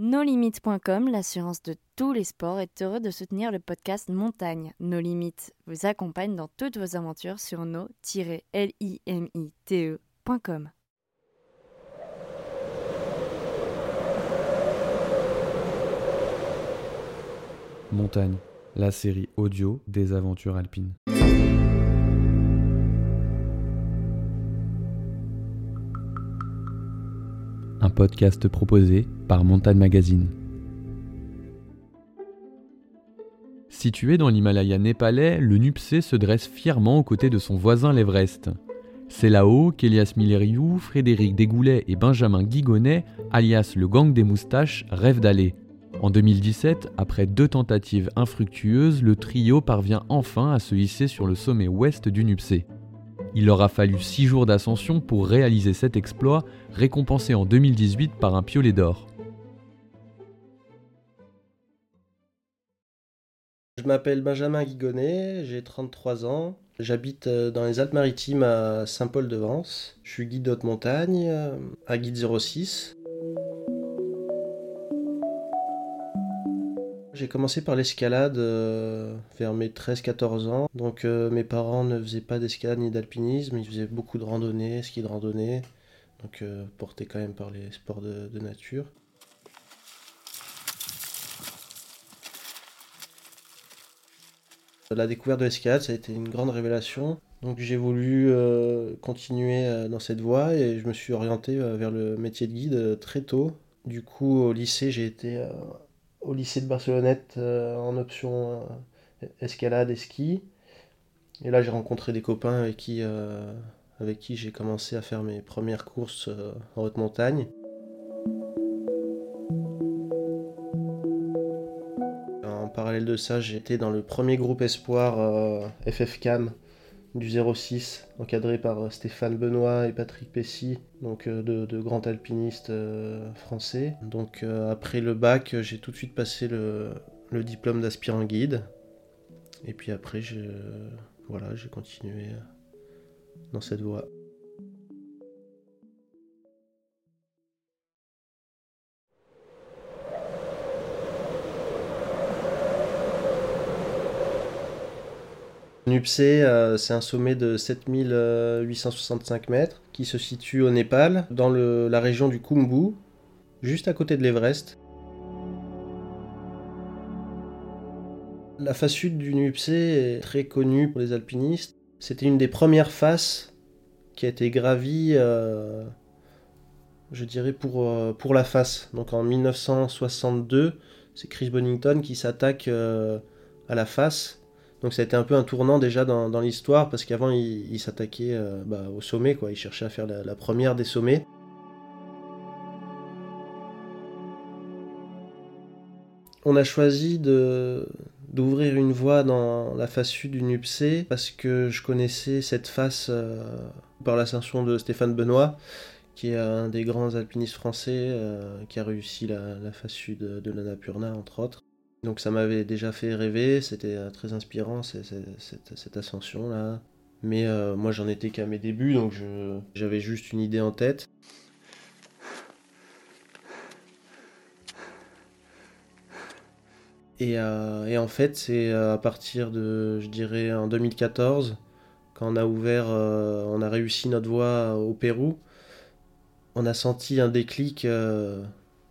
NoLimites.com, l'assurance de tous les sports, est heureux de soutenir le podcast Montagne. No Limites vous accompagne dans toutes vos aventures sur no-limite.com. Montagne, la série audio des aventures alpines. Podcast proposé par Montagne Magazine. Situé dans l'Himalaya népalais, le Nupsé se dresse fièrement aux côtés de son voisin l'Everest. C'est là-haut qu'Elias Milleriou, Frédéric Desgoulet et Benjamin Guigonnet, alias le gang des moustaches, rêvent d'aller. En 2017, après deux tentatives infructueuses, le trio parvient enfin à se hisser sur le sommet ouest du Nupsé. Il leur a fallu six jours d'ascension pour réaliser cet exploit, récompensé en 2018 par un piolet d'or. Je m'appelle Benjamin Guigonnet, j'ai 33 ans. J'habite euh, dans les Alpes-Maritimes à Saint-Paul-de-Vence. Je suis guide haute montagne euh, à Guide 06. J'ai commencé par l'escalade euh, vers mes 13-14 ans. Donc mes parents ne faisaient pas d'escalade ni d'alpinisme, ils faisaient beaucoup de randonnée, ski de randonnée. Donc portés quand même par les sports de nature. La découverte de l'escalade, ça a été une grande révélation. Donc j'ai voulu euh, continuer euh, dans cette voie et je me suis orienté euh, vers le métier de guide très tôt. Du coup, au lycée, j'ai été au lycée de Barcelonnette en option escalade et ski. Et là, j'ai rencontré des copains avec qui, avec qui j'ai commencé à faire mes premières courses en haute montagne. parallèle de ça, j'étais dans le premier groupe espoir euh, FFCAM du 06, encadré par euh, Stéphane Benoît et Patrick Pessy, donc euh, de, grands alpinistes français. Donc après le bac, j'ai tout de suite passé le, le diplôme d'aspirant guide. Et puis après, voilà, j'ai continué dans cette voie. Nupsé, euh, c'est un sommet de 7865 mètres qui se situe au Népal, dans la région du Khumbu, juste à côté de l'Everest. La face sud du Nupsé est très connue pour les alpinistes. C'était une des premières faces qui a été gravie, euh, je dirais, pour, euh, pour la face. Donc en 1962, c'est Chris Bonington qui s'attaque à la face donc ça a été un peu un tournant déjà dans, l'histoire parce qu'avant il, s'attaquait euh, bah, au sommet, quoi. il cherchait à faire la, première des sommets. On a choisi d'ouvrir une voie dans la face sud du Nupsé parce que je connaissais cette face euh, par l'ascension de Stéphane Benoît qui est un des grands alpinistes français euh, qui a réussi la, la face sud de l'Annapurna entre autres. Donc ça m'avait déjà fait rêver, c'était euh, très inspirant cette, ascension-là. Mais euh, moi j'en étais qu'à mes débuts, donc j'avais juste une idée en tête. Et, euh, en fait c'est à partir de, je dirais, en 2014, quand on a ouvert, on a réussi notre voie au Pérou, on a senti un déclic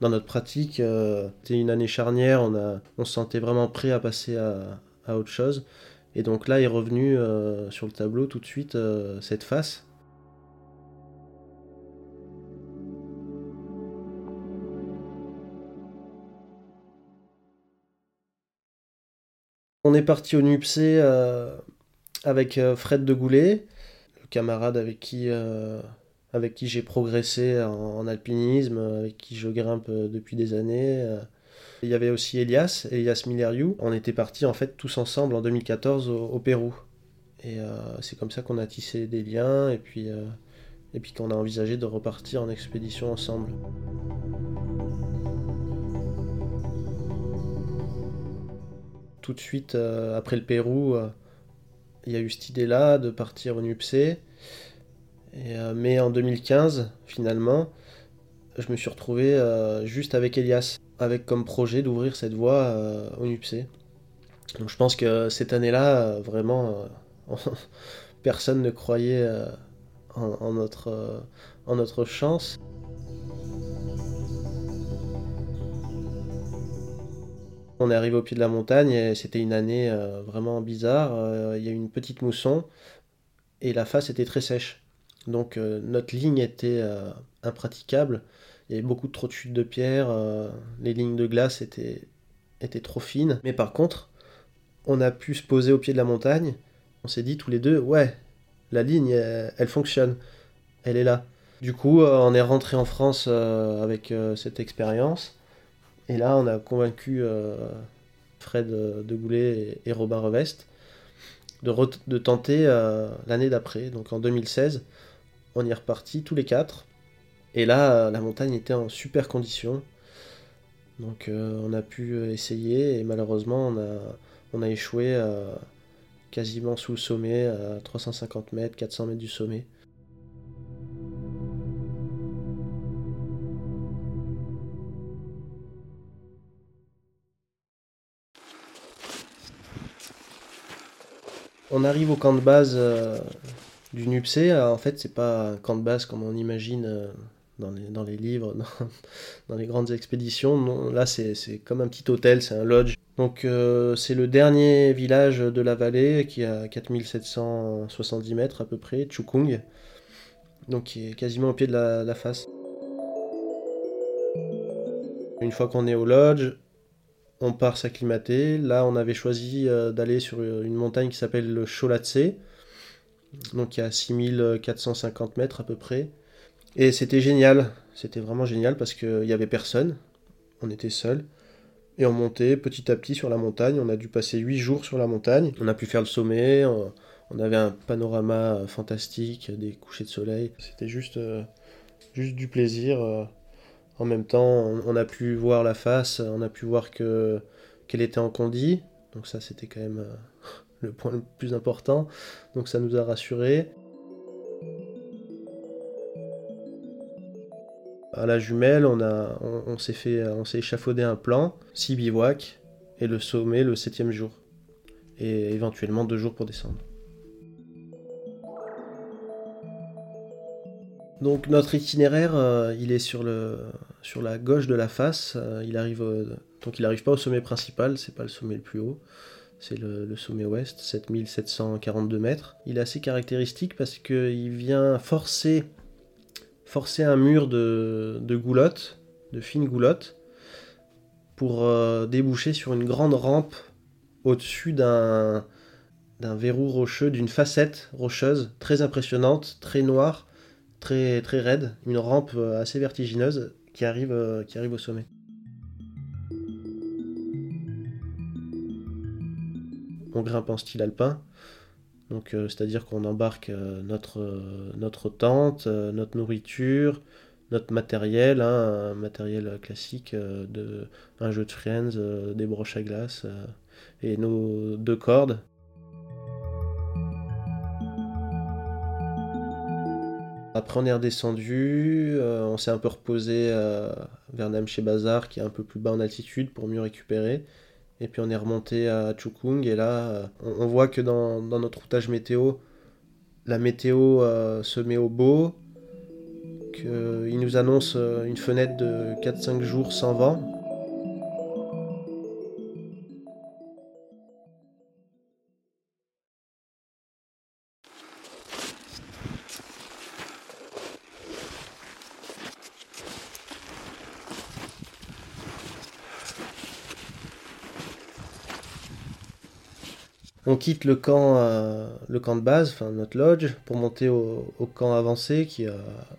dans notre pratique, euh, c'était une année charnière, on, a, on se sentait vraiment prêt à passer à, autre chose. Et donc là est revenu euh, sur le tableau tout de suite euh, cette face. On est parti au NUPC avec Fred de Goulet, le camarade avec qui avec qui j'ai progressé en, alpinisme, avec qui je grimpe euh, depuis des années. Euh. Il y avait aussi Elias, Elias Milleriou. On était partis en fait tous ensemble en 2014 au, Pérou. Et euh, c'est comme ça qu'on a tissé des liens et puis, puis qu'on a envisagé de repartir en expédition ensemble. Tout de suite après le Pérou, il y a eu cette idée-là de partir au NUPC. Euh, mais en 2015, finalement, je me suis retrouvé euh, juste avec Elias. avec comme projet d'ouvrir cette voie au NUPC. Donc je pense que cette année-là, vraiment, personne ne croyait en, notre, en notre chance. On est arrivé au pied de la montagne et c'était une année euh, vraiment bizarre. Euh, il y a eu une petite mousson et la face était très sèche. Donc euh, notre ligne était impraticable. Il y avait beaucoup trop de chutes de pierre. les lignes de glace étaient, étaient trop fines. Mais par contre, on a pu se poser au pied de la montagne. On s'est dit tous les deux, ouais, la ligne, elle, fonctionne. Elle est là. Du coup, on est rentré en France avec cette expérience. Et là, on a convaincu euh, Fred de Goulet et, Robin Revest de, de tenter euh, l'année d'après. Donc en 2016, on y est reparti tous les quatre. Et là, la montagne était en super condition. Donc euh, on a pu essayer et malheureusement on a, on a échoué quasiment sous le sommet, à 350 mètres, 400 mètres du sommet. On arrive au camp de base euh, du NUPC. en fait, c'est pas un camp de base comme on imagine euh, dans, les, dans, les, livres, dans, les grandes expéditions. là, c'est comme un petit hôtel, c'est un lodge. Donc, euh, c'est le dernier village de la vallée qui a 4770 mètres à peu près, Chukung. Donc, qui est quasiment au pied de la face. Une fois qu'on est au lodge, on part s'acclimater. Là, on avait choisi euh, d'aller sur une montagne qui s'appelle le Cholatse, donc il y a 6450 mètres à peu près. Et c'était génial, c'était vraiment génial parce qu'il n'y avait personne, on était seul. Et on montait petit à petit sur la montagne, on a dû passer 8 jours sur la montagne, on a pu faire le sommet, on, avait un panorama fantastique, des couchers de soleil, c'était juste, euh, du plaisir. Euh, en même temps, on, a pu voir la face, on a pu voir que qu'elle était en condi. Donc ça, c'était quand même euh, le point le plus important. Donc ça nous a rassurés. À la jumelle, on, on, s'est fait, on s'est échafaudé un plan, six bivouacs et le sommet le septième jour, et éventuellement deux jours pour descendre. Donc notre itinéraire, euh, il est sur, le, sur la gauche de la face. Euh, il arrive, donc il n'arrive pas au sommet principal, c'est pas le sommet le plus haut, c'est le, sommet ouest, 7742 mètres. Il est assez caractéristique parce qu'il vient forcer, forcer un mur de, de goulottes, de fines goulottes, pour euh, déboucher sur une grande rampe au-dessus d'un d'un verrou rocheux, d'une facette rocheuse très impressionnante, très noire, très, très raide, une rampe euh, assez vertigineuse qui arrive, euh, qui arrive au sommet. On grimpe en style alpin, donc euh, c'est-à-dire qu'on embarque notre, notre tente, notre nourriture, notre matériel, hein, un matériel classique de un jeu de Friends, des broches à glace et nos deux cordes Après, on est redescendu, euh, on s'est un peu reposé euh, vers Namche Bazar, qui est un peu plus bas en altitude, pour mieux récupérer. Et puis on est remonté à Chukung, et là, euh, on, voit que dans, dans, notre routage météo, la météo se met au beau, qu'il nous annonce une fenêtre de 4-5 jours sans vent. Quitte le camp, euh, le camp de base, notre lodge, pour monter au, camp avancé qui a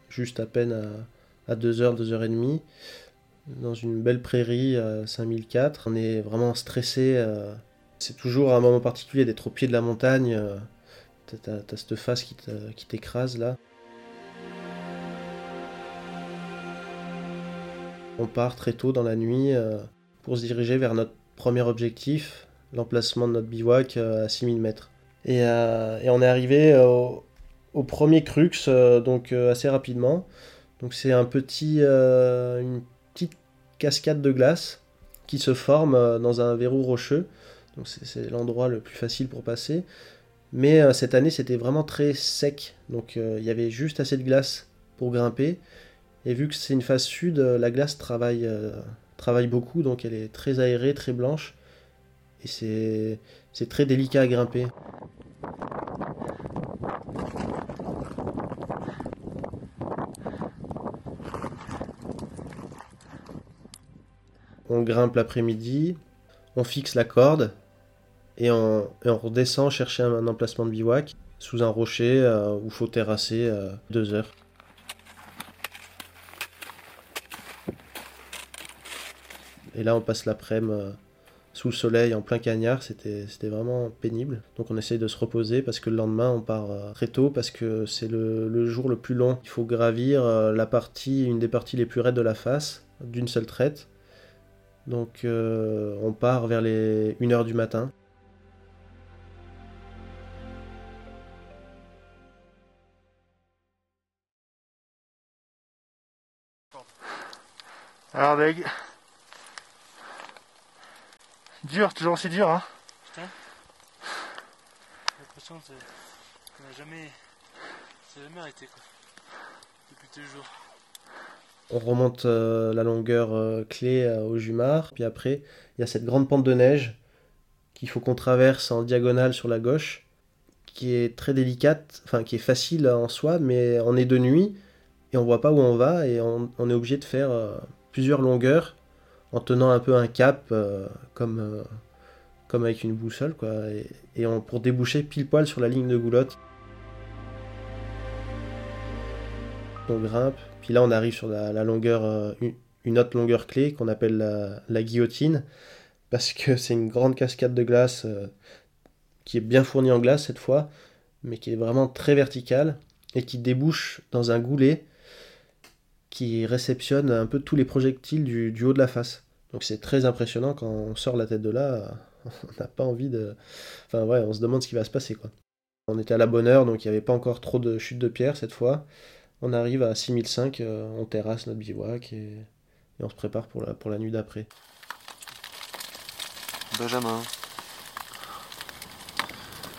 juste à peine à, 2h, 2h30, dans une belle prairie à 5004. On est vraiment stressé. Euh, c'est toujours un moment particulier d'être au pied de la montagne. Euh, t'as, cette face qui t'écrase là. On part très tôt dans la nuit pour se diriger vers notre premier objectif, l'emplacement de notre bivouac euh, à 6000 mètres. Et, euh, et, on est arrivé au, premier crux, euh, donc assez rapidement. Donc c'est un petit, une petite cascade de glace qui se forme euh, dans un verrou rocheux. Donc c'est l'endroit le plus facile pour passer. Mais euh, cette année, c'était vraiment très sec. Donc euh, il y avait juste assez de glace pour grimper. Et vu que c'est une phase sud, la glace travaille beaucoup. Donc elle est très aérée, très blanche. Et c'est très délicat à grimper. on grimpe l'après-midi, on fixe la corde et on, redescend chercher un, emplacement de bivouac sous un rocher euh, où il faut terrasser euh, deux heures. Et là, on passe l'après-midi euh, sous le soleil en plein cagnard, c'était vraiment pénible. Donc on essaye de se reposer parce que le lendemain on part très tôt parce que c'est le, jour le plus long. Il faut gravir la partie, une des parties les plus raides de la face d'une seule traite. Donc euh, on part vers les 1h du matin. Alors. Dur, toujours aussi dur hein Putain. J'ai l'impression ça n'a jamais... jamais arrêté quoi. Depuis toujours on remonte euh, la longueur euh, clé euh, au Jumar, puis après il y a cette grande pente de neige qu'il faut qu'on traverse en diagonale sur la gauche, qui est très délicate, enfin qui est facile en soi, mais on est de nuit et on voit pas où on va et on, est obligé de faire plusieurs longueurs en tenant un peu un cap comme, comme avec une boussole quoi, et, pour déboucher pile poil sur la ligne de goulotte. On grimpe, puis là, on arrive sur la, longueur, euh, une autre longueur clé qu'on appelle la, guillotine, parce que c'est une grande cascade de glace euh, qui est bien fournie en glace cette fois, mais qui est vraiment très verticale et qui débouche dans un goulet qui réceptionne un peu tous les projectiles du, haut de la face. Donc c'est très impressionnant quand on sort la tête de là, on n'a pas envie de... Enfin ouais, on se demande ce qui va se passer quoi. On était à la bonne heure, donc il n'y avait pas encore trop de chutes de pierre cette fois on arrive à 6005, euh, on terrasse notre bivouac et, on se prépare pour la, pour la nuit d'après. Benjamin.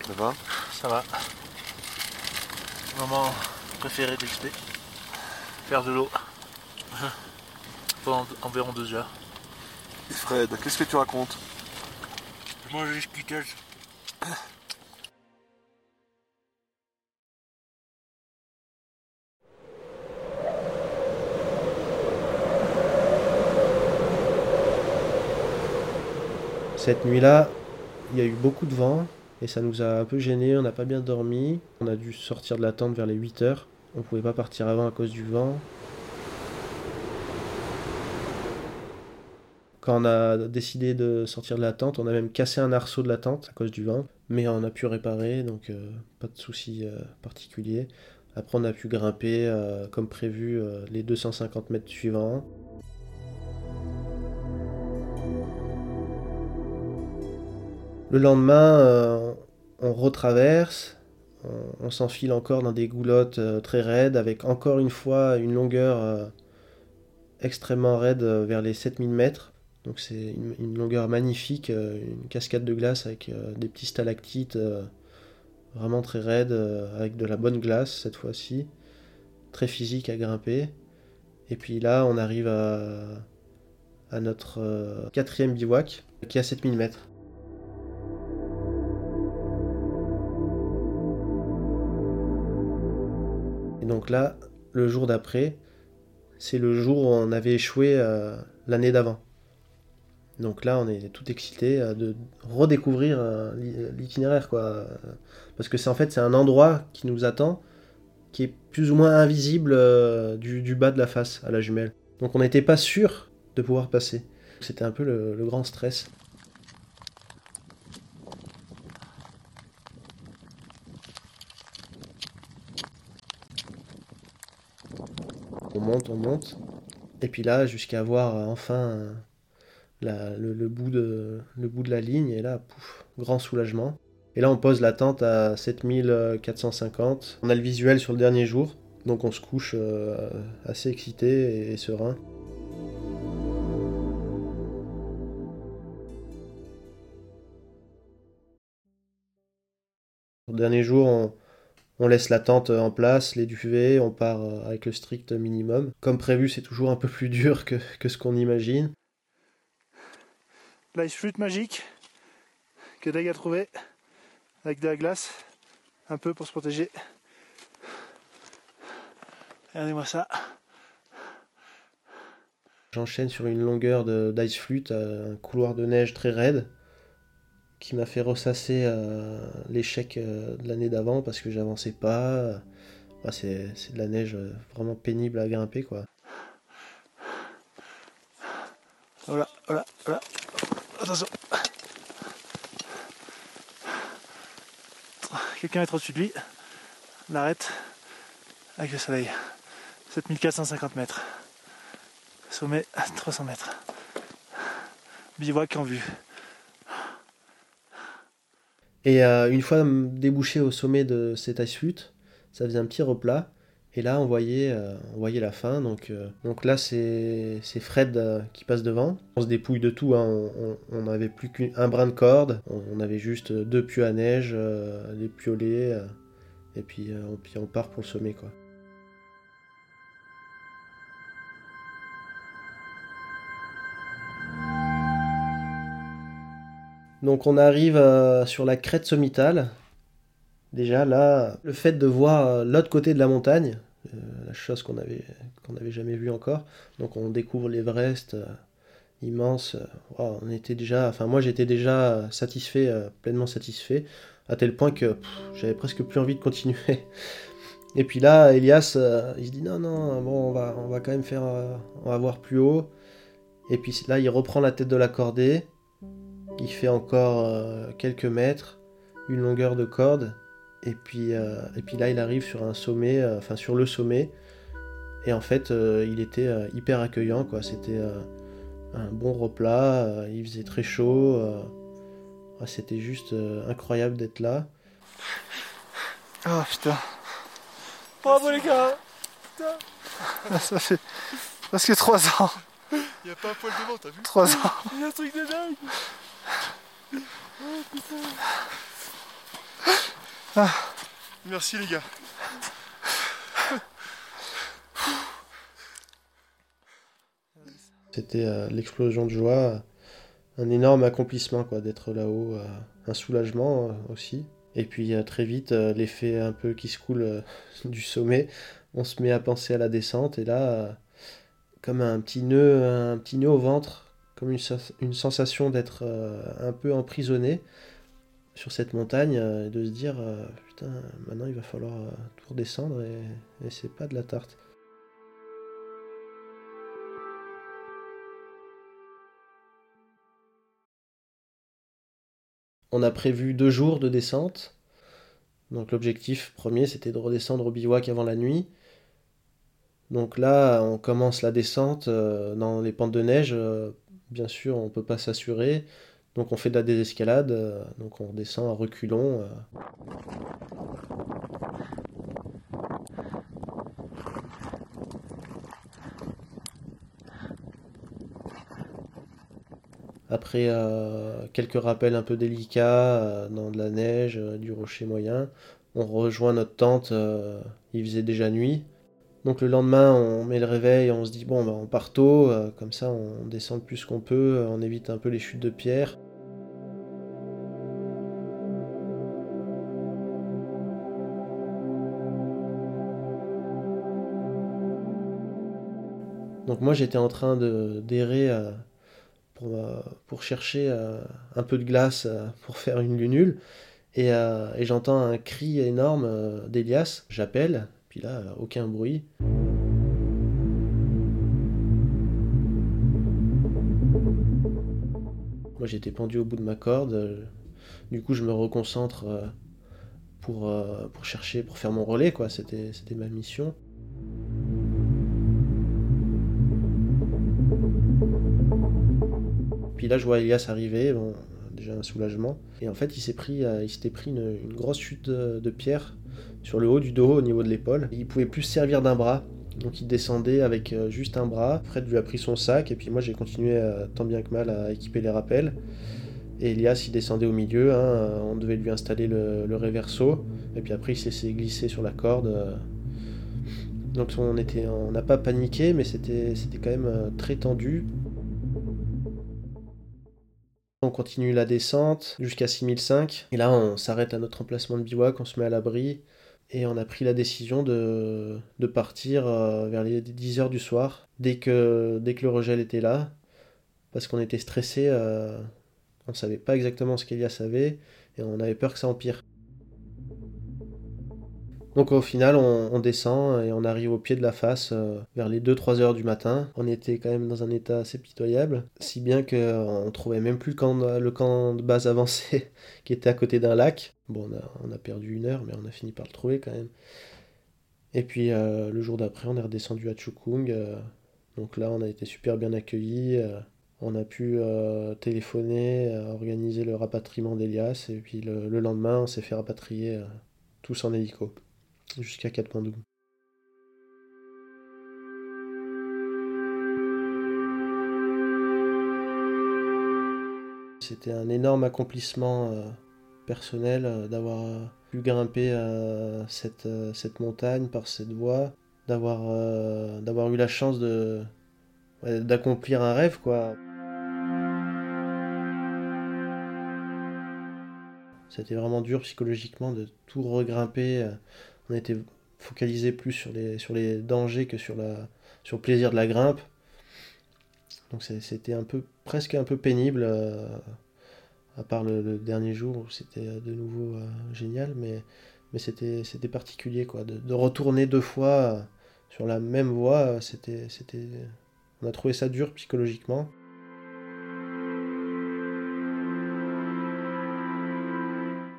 Ça va? Ça va. Moment préféré d'XP. Faire de l'eau. Pendant environ deux heures. Fred, qu'est-ce que tu racontes? Je mange des skittles. Cette nuit-là, il y a eu beaucoup de vent et ça nous a un peu gêné, on n'a pas bien dormi. On a dû sortir de la tente vers les 8 heures. On ne pouvait pas partir avant à cause du vent. Quand on a décidé de sortir de la tente, on a même cassé un arceau de la tente à cause du vent. Mais on a pu réparer, donc euh, pas de soucis euh, particuliers. Après, on a pu grimper euh, comme prévu les 250 mètres suivants. Le lendemain, euh, on retraverse, on, s'enfile encore dans des goulottes euh, très raides, avec encore une fois une longueur euh, extrêmement raide vers les 7000 mètres. Donc c'est une, longueur magnifique, une cascade de glace avec des petits stalactites vraiment très raides, avec de la bonne glace cette fois-ci, très physique à grimper. Et puis là, on arrive à, notre quatrième bivouac, qui est à 7000 mètres. Et donc là, le jour d'après, c'est le jour où on avait échoué euh, l'année d'avant. Donc là, on est tout excité euh, de redécouvrir euh, l'itinéraire, quoi. Parce que c'est en fait c'est un endroit qui nous attend, qui est plus ou moins invisible du, bas de la face à la jumelle. Donc on n'était pas sûr de pouvoir passer. C'était un peu le grand stress. On monte, on monte. Et puis là, jusqu'à voir euh, enfin le, bout de, la ligne, et là, pouf, grand soulagement. Et là, on pose la tente à 7450. On a le visuel sur le dernier jour, donc on se couche euh, assez excité et, serein. Le dernier jour, on, laisse la tente en place, les duvets, on part euh, avec le strict minimum. Comme prévu, c'est toujours un peu plus dur que ce qu'on imagine. L'ice flûte magique que Dag a trouvé avec de la glace, un peu pour se protéger. Regardez-moi ça. J'enchaîne sur une longueur de- d'ice flûte, euh, un couloir de neige très raide qui m'a fait ressasser euh, l'échec euh, de l'année d'avant parce que j'avançais pas. C'est de la neige vraiment pénible à grimper quoi. Voilà, voilà, voilà. Quelqu'un est trop dessus de lui. On arrête avec le soleil. 7450 mètres. Sommet à 300 mètres. Bivouac en vue. Et euh, une fois débouché au sommet de cette ice flûte, ça faisait un petit replat. Et là, on voyait, euh, on voyait la fin. Donc, euh, donc là, c'est Fred euh, qui passe devant. On se dépouille de tout. hein. On- n'avait plus qu'un brin de corde. On, avait juste deux pieux à neige, des piolets. et puis, on, part pour le sommet. Quoi. Donc on arrive sur la crête sommitale. Déjà là, le fait de voir euh, l'autre côté de la montagne, euh, la chose qu'on avait qu'on n'avait jamais vue encore. Donc on découvre l'Everest euh, immense. on était déjà, enfin moi j'étais déjà satisfait, pleinement satisfait, à tel point que j'avais presque plus envie de continuer. Et puis là, Elias, il se dit non non, bon on va on va quand même faire, on va voir plus haut. Et puis là, il reprend la tête de la cordée. Il fait encore quelques mètres, une longueur de corde, et puis, euh, et puis là il arrive sur un sommet, euh, enfin sur le sommet, et en fait euh, il était euh, hyper accueillant, quoi. C'était euh, un bon replat, euh, il faisait très chaud, euh, ah, c'était juste euh, incroyable d'être là. Oh putain. Bravo les gars Putain Ça fait presque 3 ans. Il a pas un poil devant, t'as vu? 3 ans. Il y a un truc de dingue Merci les gars. C'était euh, l'explosion de joie, un énorme accomplissement, quoi, d'être là-haut, euh, un soulagement euh, aussi. Et puis très vite, l'effet un peu qui se coule du sommet, on se met à penser à la descente et là, comme un petit nœud, un petit nœud au ventre, comme une, sens- une sensation d'être un peu emprisonné sur cette montagne, euh, et de se dire euh, putain, maintenant il va falloir euh, tout redescendre et, et c'est pas de la tarte. On a prévu deux jours de descente. Donc l'objectif premier, c'était de redescendre au bivouac avant la nuit. Donc là, on commence la descente dans les pentes de neige. bien sûr, on ne peut pas s'assurer. Donc on fait de la désescalade. euh, donc on descend à reculons. euh. Après euh, quelques rappels un peu délicats dans de la neige, du rocher moyen, on rejoint notre tente, il faisait déjà nuit. Donc le lendemain, on met le réveil, on se dit bon, bah, on part tôt, comme ça on descend le plus qu'on peut, on évite un peu les chutes de pierre. Moi j'étais en train de d'errer euh, pour, euh, pour chercher euh, un peu de glace pour faire une lunule. Et, et j'entends un cri énorme d'Elias. J'appelle, puis là, aucun bruit. Moi j'étais pendu au bout de ma corde. Du coup je me reconcentre pour, pour chercher, pour faire mon relais, quoi. C'était ma mission. Là, je vois Elias arriver, déjà un soulagement. Et en fait, il s'est pris, euh, s'était pris une, grosse chute de, pierre sur le haut du dos, au niveau de l'épaule. Il pouvait plus se servir d'un bras, donc il descendait avec euh, juste un bras. Fred lui a pris son sac, et puis moi j'ai continué euh, tant bien que mal à équiper les rappels. Et Elias, il descendait au milieu, hein, on devait lui installer le, le réverso, et puis après il s'est glisser sur la corde. Donc on n'a pas paniqué, mais c'était, quand même très tendu. On continue la descente jusqu'à 6005, et là on s'arrête à notre emplacement de bivouac, on se met à l'abri, et on a pris la décision de, de partir euh, vers les 10h du soir, dès que, dès que le regel était là, parce qu'on était stressé, euh, on savait pas exactement ce qu'Elias savait, et on avait peur que ça empire. Donc au final, on, descend et on arrive au pied de la face euh, vers les 2-3 heures du matin. On était quand même dans un état assez pitoyable, si bien qu'on trouvait même plus le camp, de- base avancé qui était à côté d'un lac. Bon, on a, on a perdu une heure, mais on a fini par le trouver quand même. Et puis euh, le jour d'après, on est redescendu à Chukung. euh, donc là, on a été super bien accueillis. on a pu téléphoner, organiser le rapatriement d'Elias. Et puis le, le lendemain, on s'est fait rapatrier tous en hélico jusqu'à Katmandou. C'était un énorme accomplissement euh, personnel euh, d'avoir euh, pu grimper cette, cette montagne par cette voie, d'avoir d'avoir eu la chance de d'accomplir un rêve quoi. C'était vraiment dur psychologiquement de tout regrimper. On était focalisé plus sur les, sur les dangers que sur, la, sur le plaisir de la grimpe. Donc c'était un peu, presque un peu pénible, euh, à part le, dernier jour où c'était euh, de nouveau euh, génial, mais, mais c'était particulier quoi. De, de retourner deux fois sur la même voie, c'était, on a trouvé ça dur psychologiquement.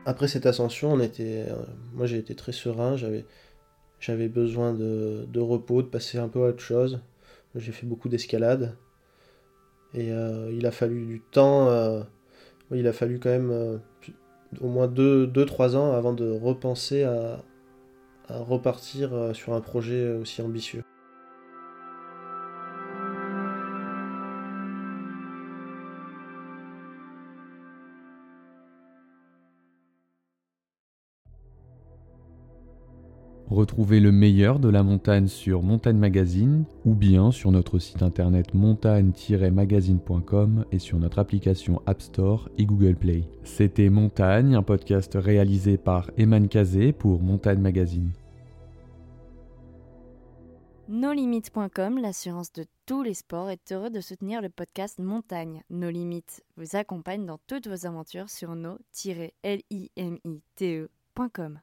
Après cette ascension, euh, moi j'ai été très serein, j'avais, besoin de, repos, de passer un peu à autre chose. J'ai fait beaucoup d'escalade et euh, il a fallu du temps, euh, il a fallu quand même au moins 2-3 ans avant de repenser à, repartir sur un projet aussi ambitieux. Retrouvez le meilleur de la montagne sur Montagne Magazine ou bien sur notre site internet montagne-magazine.com et sur notre application App Store et Google Play. C'était Montagne, un podcast réalisé par Eman Kazé pour Montagne Magazine. NoLimites.com, l'assurance de tous les sports, est heureux de soutenir le podcast Montagne. No Limites vous accompagne dans toutes vos aventures sur no-limite.com.